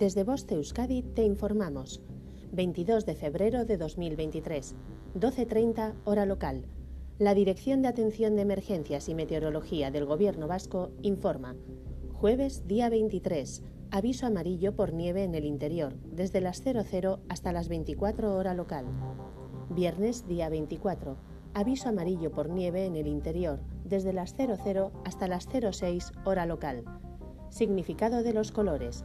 Desde Voste Euskadi te informamos. 22 de febrero de 2023, 12.30 hora local. La Dirección de Atención de Emergencias y Meteorología del Gobierno Vasco informa. Jueves, día 23. Aviso amarillo por nieve en el interior, desde las 00 hasta las 24 hora local. Viernes, día 24. Aviso amarillo por nieve en el interior, desde las 00 hasta las 06 hora local. Significado de los colores.